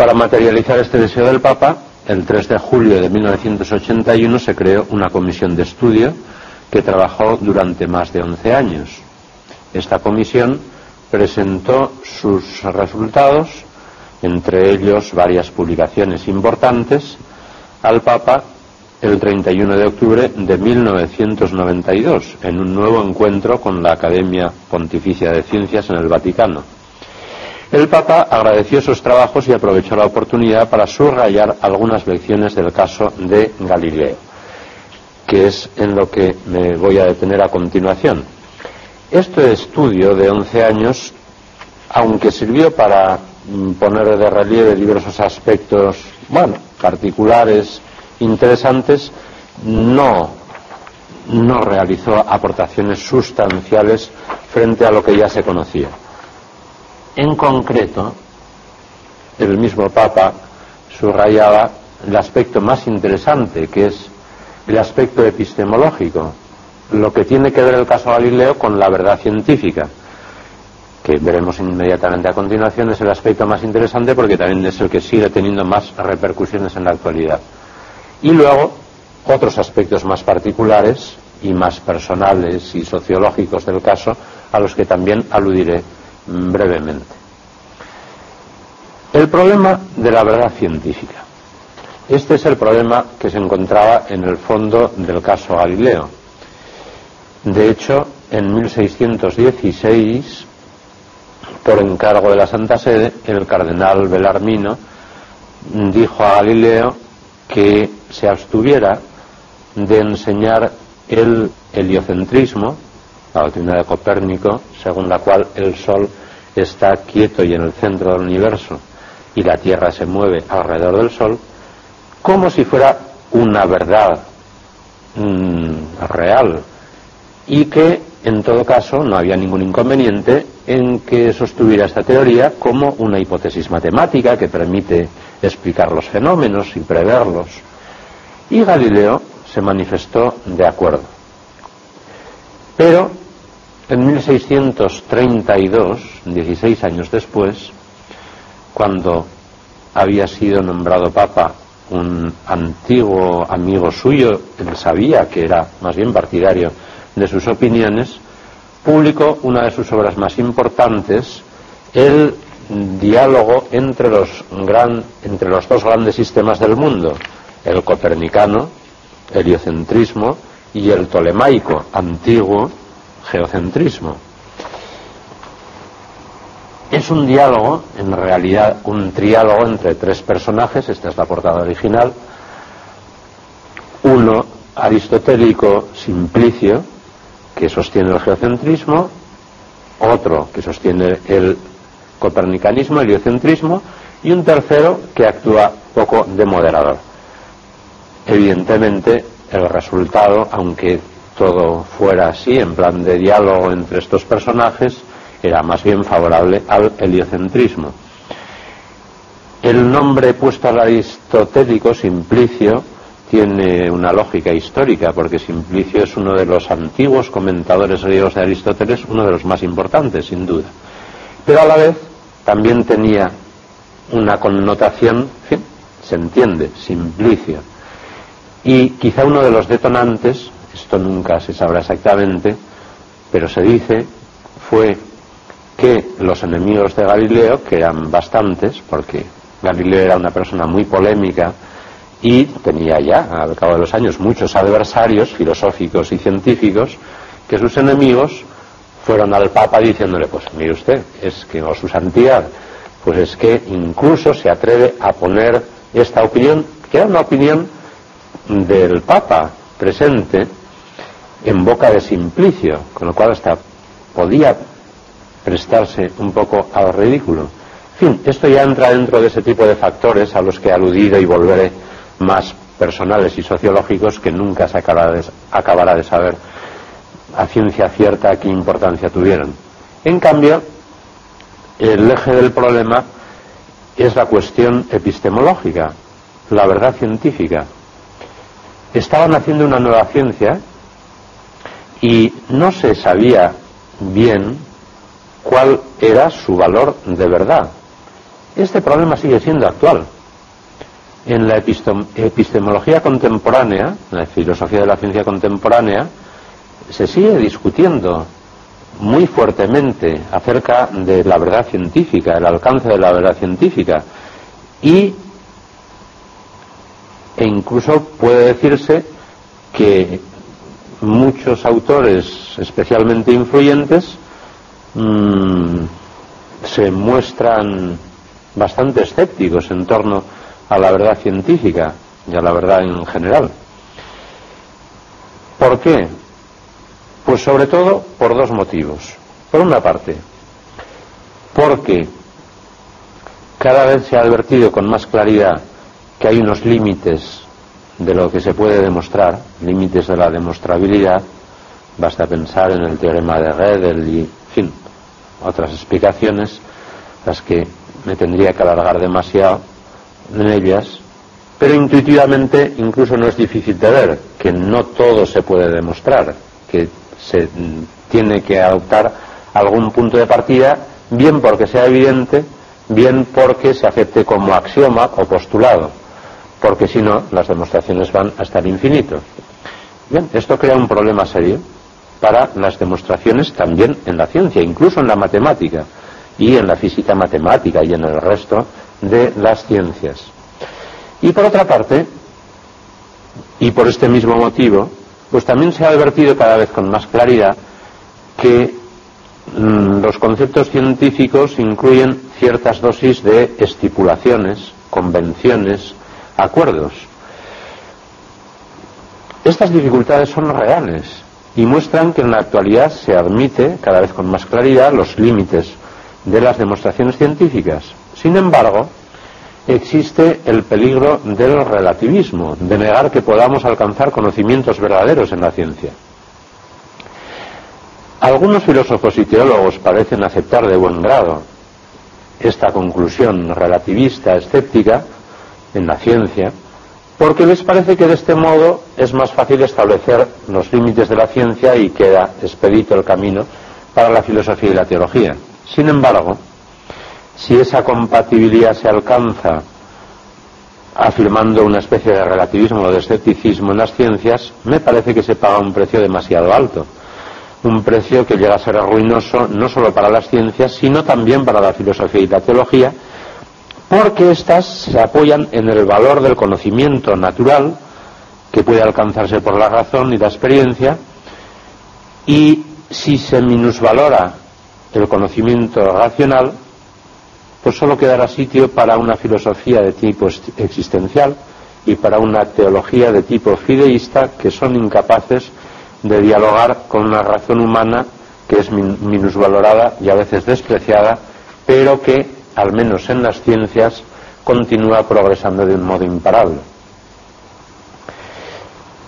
Para materializar este deseo del Papa, el 3 de julio de 1981 se creó una comisión de estudio que trabajó durante más de 11 años. Esta comisión presentó sus resultados, entre ellos varias publicaciones importantes, al Papa el 31 de octubre de 1992, en un nuevo encuentro con la Academia Pontificia de Ciencias en el Vaticano. El Papa agradeció sus trabajos y aprovechó la oportunidad para subrayar algunas lecciones del caso de Galileo, que es en lo que me voy a detener a continuación. Este estudio de 11 años, aunque sirvió para mm, poner de relieve diversos aspectos, bueno, particulares, interesantes, no, no realizó aportaciones sustanciales frente a lo que ya se conocía. En concreto, el mismo Papa subrayaba el aspecto más interesante, que es el aspecto epistemológico, lo que tiene que ver el caso Galileo con la verdad científica, que veremos inmediatamente a continuación, es el aspecto más interesante porque también es el que sigue teniendo más repercusiones en la actualidad. Y luego otros aspectos más particulares y más personales y sociológicos del caso, a los que también aludiré brevemente. El problema de la verdad científica. Este es el problema que se encontraba en el fondo del caso Galileo. De hecho, en 1616, por encargo de la Santa Sede, el cardenal Belarmino dijo a Galileo que se abstuviera de enseñar el heliocentrismo, la doctrina de Copérnico, según la cual el Sol está quieto y en el centro del universo y la Tierra se mueve alrededor del Sol, como si fuera una verdad mm, real y que en todo caso no había ningún inconveniente en que sostuviera esta teoría como una hipótesis matemática que permite explicar los fenómenos y preverlos. Y Galileo se manifestó de acuerdo. En 1632, 16 años después, cuando había sido nombrado papa un antiguo amigo suyo, él sabía que era más bien partidario de sus opiniones, publicó una de sus obras más importantes, el diálogo entre los, entre los dos grandes sistemas del mundo, el copernicano, heliocentrismo, y el tolemaico, antiguo geocentrismo. Es un diálogo, en realidad un triálogo entre tres personajes, esta es la portada original, uno aristotélico simplicio, que sostiene el geocentrismo, otro que sostiene el copernicanismo, el heliocentrismo, y un tercero que actúa poco de moderador. Evidentemente, el resultado, aunque todo fuera así, en plan de diálogo entre estos personajes, era más bien favorable al heliocentrismo. El nombre puesto al aristotélico, Simplicio, tiene una lógica histórica, porque Simplicio es uno de los antiguos comentadores griegos de Aristóteles, uno de los más importantes, sin duda. Pero a la vez también tenía una connotación, se entiende, Simplicio. Y quizá uno de los detonantes, esto nunca se sabrá exactamente, pero se dice, fue que los enemigos de Galileo, que eran bastantes, porque Galileo era una persona muy polémica, y tenía ya, al cabo de los años, muchos adversarios filosóficos y científicos, que sus enemigos fueron al Papa diciéndole, pues mire usted, es que, o su santidad, pues es que incluso se atreve a poner esta opinión, que era una opinión del Papa presente, en boca de Simplicio, con lo cual hasta podía prestarse un poco al ridículo. En fin, esto ya entra dentro de ese tipo de factores a los que he aludido y volveré más personales y sociológicos que nunca se acabará de, saber a ciencia cierta qué importancia tuvieron. En cambio, el eje del problema es la cuestión epistemológica, la verdad científica. Estaban haciendo una nueva ciencia y no se sabía bien cuál era su valor de verdad. este problema sigue siendo actual. En la epistemología contemporánea, la filosofía de la ciencia contemporánea, se sigue discutiendo muy fuertemente acerca de la verdad científica, el alcance de la verdad científica, y e incluso puede decirse que muchos autores especialmente influyentes mm, se muestran bastante escépticos en torno a la verdad científica y a la verdad en general. ¿Por qué? Pues sobre todo por dos motivos. Por una parte, porque cada vez se ha advertido con más claridad que hay unos límites de lo que se puede demostrar, límites de la demostrabilidad, basta pensar en el teorema de Gödel y, en fin, otras explicaciones, las que me tendría que alargar demasiado en ellas, pero intuitivamente incluso no es difícil de ver que no todo se puede demostrar, que se tiene que adoptar algún punto de partida, bien porque sea evidente, bien porque se acepte como axioma o postulado, porque si no, las demostraciones van hasta el infinito. Bien, esto crea un problema serio para las demostraciones también en la ciencia, incluso en la matemática y en la física matemática y en el resto de las ciencias. Y por otra parte, y por este mismo motivo, pues también se ha advertido cada vez con más claridad que mm, los conceptos científicos incluyen ciertas dosis de estipulaciones, convenciones, acuerdos. Estas dificultades son reales y muestran que en la actualidad se admite cada vez con más claridad los límites de las demostraciones científicas. Sin embargo, existe el peligro del relativismo, de negar que podamos alcanzar conocimientos verdaderos en la ciencia. Algunos filósofos y teólogos parecen aceptar de buen grado esta conclusión relativista, escéptica, en la ciencia, porque les parece que de este modo es más fácil establecer los límites de la ciencia y queda expedito el camino para la filosofía y la teología. Sin embargo, si esa compatibilidad se alcanza afirmando una especie de relativismo o de escepticismo en las ciencias, me parece que se paga un precio demasiado alto. Un precio que llega a ser ruinoso no solo para las ciencias, sino también para la filosofía y la teología, porque éstas se apoyan en el valor del conocimiento natural que puede alcanzarse por la razón y la experiencia, y si se minusvalora el conocimiento racional, pues solo quedará sitio para una filosofía de tipo existencial y para una teología de tipo fideísta que son incapaces de dialogar con una razón humana que es minusvalorada y a veces despreciada, pero que, al menos en las ciencias, continúa progresando de un modo imparable.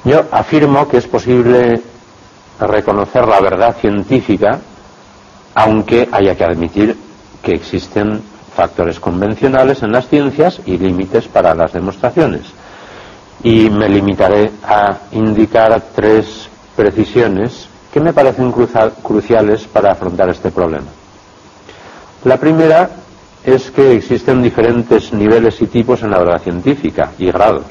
Yo afirmo que es posible reconocer la verdad científica, aunque haya que admitir que existen factores convencionales en las ciencias y límites para las demostraciones. Y me limitaré a indicar tres precisiones que me parecen cruciales para afrontar este problema. La primera es que existen diferentes niveles y tipos en la verdad científica y grados.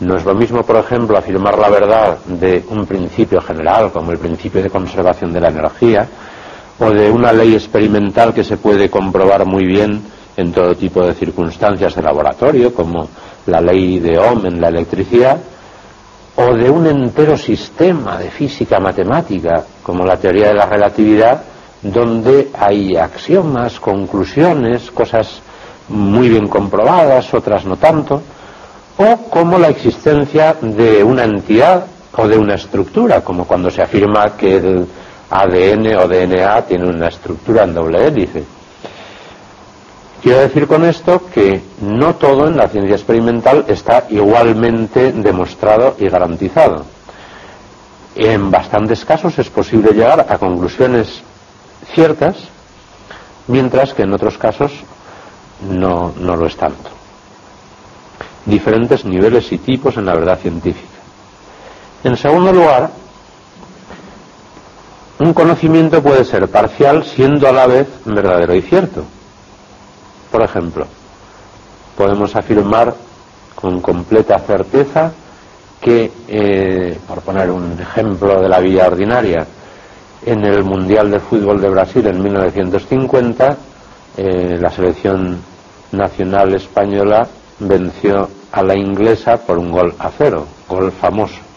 No es lo mismo, por ejemplo, afirmar la verdad de un principio general, como el principio de conservación de la energía, o de una ley experimental que se puede comprobar muy bien en todo tipo de circunstancias de laboratorio, como la ley de Ohm en la electricidad, o de un entero sistema de física matemática, como la teoría de la relatividad, donde hay axiomas, conclusiones, cosas muy bien comprobadas, otras no tanto, o como la existencia de una entidad o de una estructura, como cuando se afirma que el ADN o DNA tiene una estructura en doble hélice. Quiero decir con esto que no todo en la ciencia experimental está igualmente demostrado y garantizado. En bastantes casos es posible llegar a conclusiones ciertas, mientras que en otros casos no, no lo es tanto. Diferentes niveles y tipos en la verdad científica. En segundo lugar, un conocimiento puede ser parcial siendo a la vez verdadero y cierto. Por ejemplo, podemos afirmar con completa certeza que, eh, por poner un ejemplo de la vida ordinaria, en el Mundial de Fútbol de Brasil en 1950, eh, la selección nacional española venció a la inglesa por un gol a cero, gol famoso.